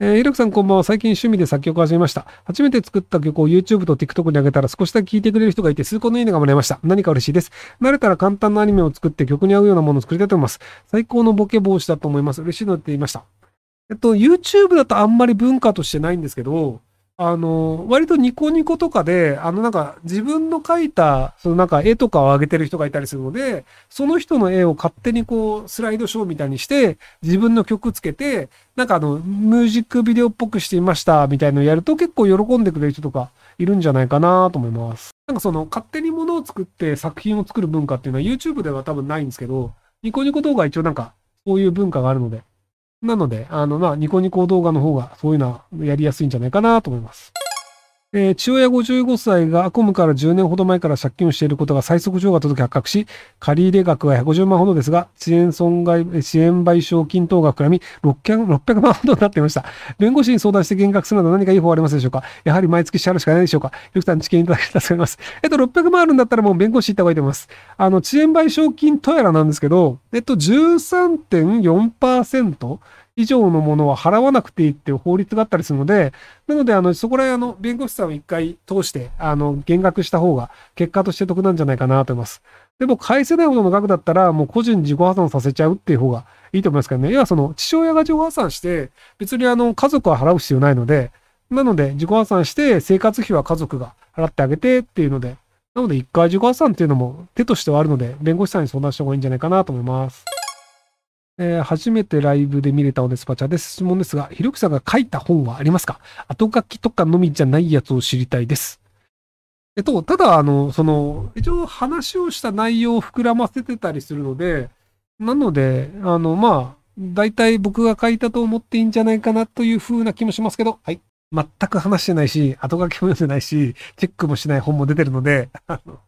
えー、ひろきさんこんばんは。最近趣味で作曲を始めました。初めて作った曲を YouTube と TikTok に上げたら少しだけ聴いてくれる人がいて数個のいいねがもらいました。何か嬉しいです。慣れたら簡単なアニメを作って曲に合うようなものを作りたいと思います。最高のボケ防止だと思います。嬉しいのって言いました。えっと、YouTube だとあんまり文化としてないんですけど、あの、割とニコニコとかで、あのなんか自分の描いた、そのなんか絵とかを上げてる人がいたりするので、その人の絵を勝手にこうスライドショーみたいにして、自分の曲つけて、なんかあの、ミュージックビデオっぽくしてみましたみたいのをやると結構喜んでくれる人とかいるんじゃないかなと思います。なんかその勝手にものを作って作品を作る文化っていうのは YouTube では多分ないんですけど、ニコニコ動画は一応なんかそういう文化があるので、なので、あの、まあ、ニコニコ動画の方がそういうのはやりやすいんじゃないかなと思います。えー、父親55歳がアコムから10年ほど前から借金をしていることが最速上が届き発覚し、借入額は150万ほどですが、遅延損害、支援賠償金等が膨らみ600、600万ほどになっていました。弁護士に相談して減額するなど何かいい方ありますでしょうか？やはり毎月支払うしかないでしょうか？よくさん知見いただけたら助かります。えっと、600万あるんだったらもう弁護士行った方がいいと思います。あの、遅延賠償金とやらなんですけど、えっと、13.4%以上のものは払わなくていいっていう法律があったりするので、なので、あの、そこら辺、あの、弁護士さんを一回通して、あの、減額した方が、結果として得なんじゃないかなと思います。でも、返せないほどの額だったら、もう個人自己破産させちゃうっていう方がいいと思いますけどね。要は、その、父親が自己破産して、別にあの、家族は払う必要ないので、なので、自己破産して、生活費は家族が払ってあげてっていうので、なので、一回自己破産っていうのも手としてはあるので、弁護士さんに相談した方がいいんじゃないかなと思います。えー、初めてライブで見れたおデスパチャです。質問ですが、ひろきさんが書いた本はありますか？後書きとかのみじゃないやつを知りたいです。えっと、ただ、あの、その、一応話をした内容を膨らませてたりするので、なので、あの、まあ、大体僕が書いたと思っていいんじゃないかなという風な気もしますけど、はい。全く話してないし、後書きも読んでないし、チェックもしない本も出てるので、あの、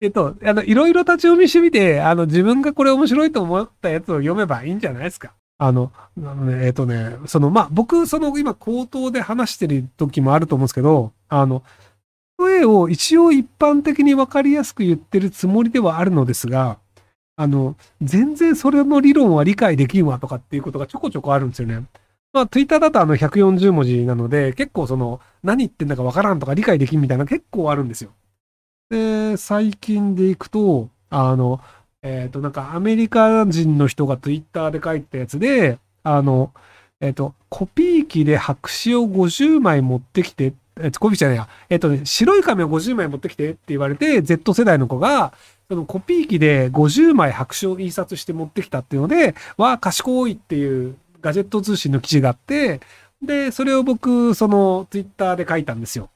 えっと、あの、いろいろ立ち読みしてみて、あの、自分がこれ面白いと思ったやつを読めばいいんじゃないですか？あの、あのね、えっとね、その、まあ、僕、その、今、口頭で話してる時もあると思うんですけど、あの、声を一応一般的にわかりやすく言ってるつもりではあるのですが、あの、全然それの理論は理解できんわとかっていうことがちょこちょこあるんですよね。まあ、Twitter だとあの140文字なので、結構その、何言ってんだかわからんとか理解できんみたいな結構あるんですよ。で、最近でいくと、あの、えっ、ー、と、なんかアメリカ人の人がツイッターで書いたやつで、あの、えっ、ー、と、コピー機で白紙を50枚持ってきて、えコピーじゃないや、えっ、ー、とね、白い紙を50枚持ってきてって言われて、Z 世代の子が、そのコピー機で50枚白紙を印刷して持ってきたっていうので、わあ、賢いっていうガジェット通信の記事があって、で、それを僕、そのツイッターで書いたんですよ。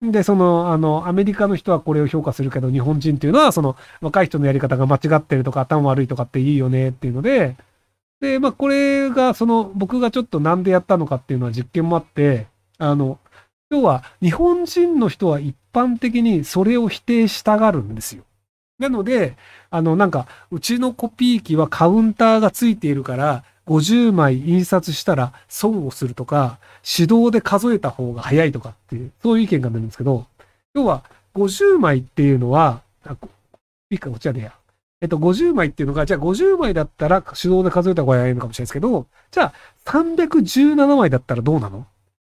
で、その、あの、アメリカの人はこれを評価するけど、日本人っていうのは、その、若い人のやり方が間違ってるとか、頭悪いとかっていいよねっていうので、で、まあ、これが、その、僕がちょっとなんでやったのかっていうのは実験もあって、あの、要は、日本人の人は一般的にそれを否定したがるんですよ。なので、あの、なんか、うちのコピー機はカウンターがついているから、50枚印刷したら損をするとか、手動で数えた方が早いとかっていう、そういう意見が出るんですけど、要は50枚っていうのは、あ、いいか、こちらでや。えっと、50枚っていうのが、じゃあ50枚だったら手動で数えた方が早いのかもしれないですけど、じゃあ317枚だったらどうなの？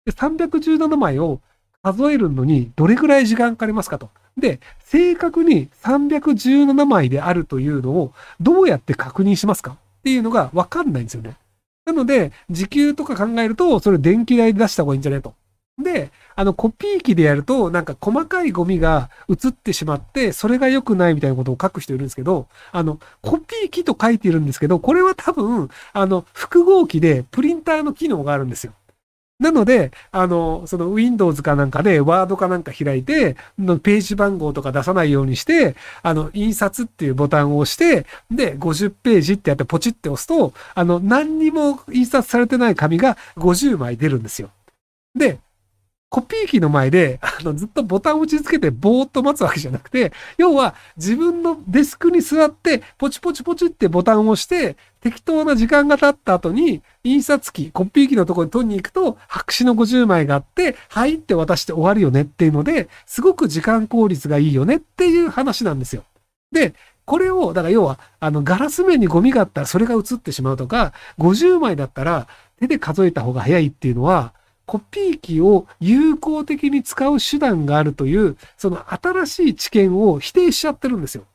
で ?317 枚を数えるのにどれぐらい時間かかりますかと。で、正確に317枚であるというのをどうやって確認しますか？っていうのがわかんないんですよね。なので、時給とか考えると、それ電気代で出した方がいいんじゃねと。で、あの、コピー機でやると、なんか細かいゴミが映ってしまって、それが良くないみたいなことを書く人いるんですけど、あの、コピー機と書いてるんですけど、これは多分、あの、複合機でプリンターの機能があるんですよ。なので、あの、その Windows かなんかで、ワードかなんか開いて、ページ番号とか出さないようにして、あの、印刷っていうボタンを押して、で、50ページってやってポチって押すと、あの、何にも印刷されてない紙が50枚出るんですよ。で、コピー機の前で、あの、ずっとボタンを打ち付けてぼーっと待つわけじゃなくて、要は自分のデスクに座って、ポチポチポチってボタンを押して、適当な時間が経った後に、印刷機、コピー機のところに取りに行くと、白紙の50枚があって、はいって渡して終わるよねっていうので、すごく時間効率がいいよねっていう話なんですよ。で、これを、だから要は、あの、ガラス面にゴミがあったらそれが映ってしまうとか、50枚だったら手で数えた方が早いっていうのは、コピー機を有効的に使う手段があるという、その新しい知見を否定しちゃってるんですよ。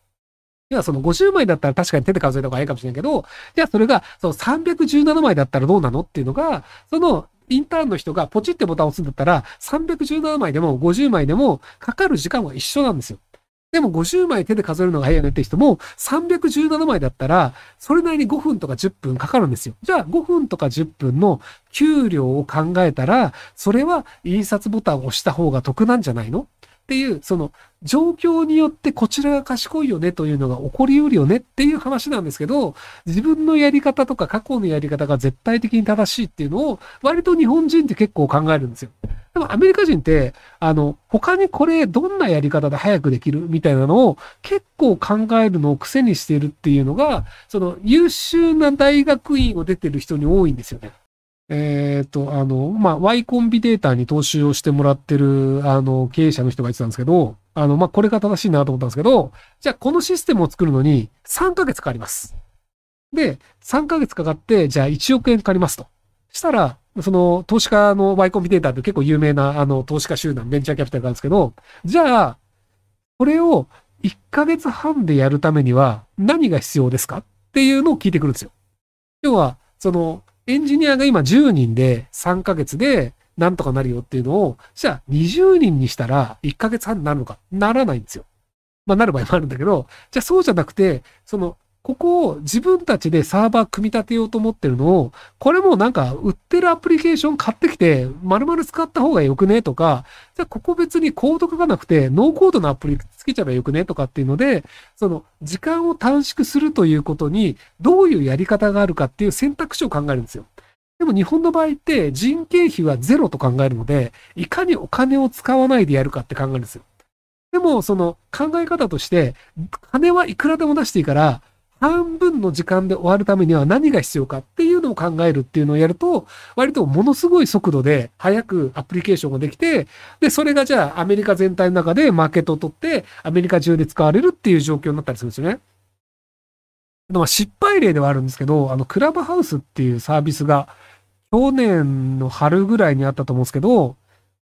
いや、その50枚だったら確かに手で数えた方がいいかもしれないけど、じゃあそれが、その317枚だったらどうなのっていうのが、そのインターンの人がポチってボタンを押すんだったら、317枚でも50枚でもかかる時間は一緒なんですよ。でも50枚手で数えるのが早いよねって人も317枚だったらそれなりに5分とか10分かかるんですよ。じゃあ5分とか10分の給料を考えたらそれは印刷ボタンを押した方が得なんじゃないの？っていう、その状況によってこちらが賢いよねというのが起こりうるよねっていう話なんですけど、自分のやり方とか過去のやり方が絶対的に正しいっていうのを割と日本人って結構考えるんですよ。でもアメリカ人って、あの、他にこれどんなやり方で早くできるみたいなのを結構考えるのを癖にしてるっていうのが、その優秀な大学院を出てる人に多いんですよね。えっ、ー、と、あの、まあ、Y コンビデータに投資をしてもらってる、あの、経営者の人が言ってたんですけど、あの、まあ、これが正しいなと思ったんですけど、じゃあこのシステムを作るのに3ヶ月かかります。で、3ヶ月かかって、じゃあ1億円かかりますと。したら、その投資家の Y コンビデーターって結構有名なあの投資家集団、ベンチャーキャピタルがあるんですけど、じゃあ、これを1ヶ月半でやるためには何が必要ですかっていうのを聞いてくるんですよ。要は、その、エンジニアが今10人で3ヶ月でなんとかなるよっていうのを、じゃあ20人にしたら1ヶ月半になるのか？ならないんですよ。まあなる場合もあるんだけど、じゃあそうじゃなくて、そのここを自分たちでサーバー組み立てようと思ってるのを、これもなんか売ってるアプリケーション買ってきて、丸々使った方がよくねとか、じゃあここ別にコード書かなくて、ノーコードのアプリつけちゃえばよくねとかっていうので、その時間を短縮するということに、どういうやり方があるかっていう選択肢を考えるんですよ。でも日本の場合って人件費はゼロと考えるので、いかにお金を使わないでやるかって考えるんですよ。でも、その考え方として、金はいくらでも出していいから、半分の時間で終わるためには何が必要かっていうのを考えるっていうのをやると、割とものすごい速度で早くアプリケーションができて、で、それがじゃあアメリカ全体の中でマーケットを取って、アメリカ中で使われるっていう状況になったりするんですよね。まあ、失敗例ではあるんですけど、あの、クラブハウスっていうサービスが、去年の春ぐらいにあったと思うんですけど、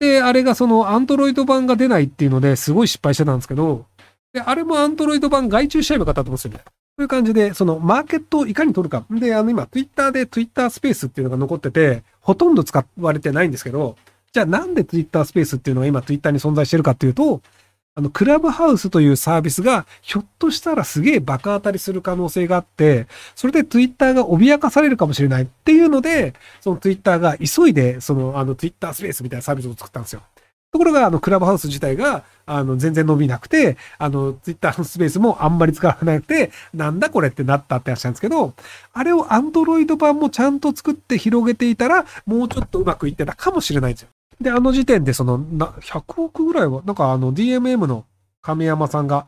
で、あれがそのアンドロイド版が出ないっていうのですごい失敗してたんですけど、で、あれもアンドロイド版外注しちゃえばよかったと思うんですよね。そういう感じで、そのマーケットをいかに取るか。で、あの今、ツイッターでツイッタースペースっていうのが残ってて、ほとんど使われてないんですけど、じゃあなんでツイッタースペースっていうのが今ツイッターに存在してるかっていうと、あの、クラブハウスというサービスが、ひょっとしたらすげえ爆当たりする可能性があって、それでツイッターが脅かされるかもしれないっていうので、そのツイッターが急いで、その、あの、ツイッタースペースみたいなサービスを作ったんですよ。ところが、あの、クラブハウス自体が、あの、全然伸びなくて、あの、ツイッターのスペースもあんまり使わなくて、なんだこれってなったって話なんですけど、あれをアンドロイド版もちゃんと作って広げていたら、もうちょっとうまくいってたかもしれないんですよ。で、あの時点でその、な、100億ぐらいは、なんかあの DMM の亀山さんが、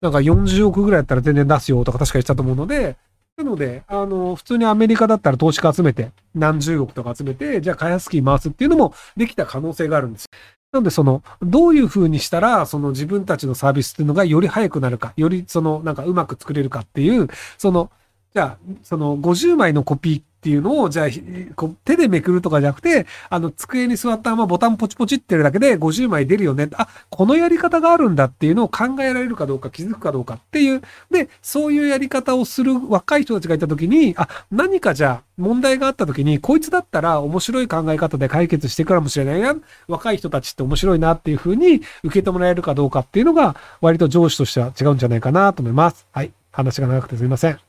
なんか40億ぐらいやったら全然出すよとか確か言ったと思うので、なので、あの、普通にアメリカだったら投資家集めて、何十億とか集めて、じゃあ開発機回すっていうのもできた可能性があるんです。なので、その、どういう風にしたら、その自分たちのサービスっていうのがより早くなるか、よりその、なんかうまく作れるかっていう、その、じゃあ、その50枚のコピーっていうのを、じゃあ、こう手でめくるとかじゃなくて、あの、机に座ったままボタンポチポチってるだけで50枚出るよね。あ、このやり方があるんだっていうのを考えられるかどうか気づくかどうかっていう。で、そういうやり方をする若い人たちがいたときに、あ、何かじゃあ問題があったときに、こいつだったら面白い考え方で解決していくかもしれないな。若い人たちって面白いなっていうふうに受けてもらえるかどうかっていうのが、割と上司としては違うんじゃないかなと思います。はい。話が長くてすいません。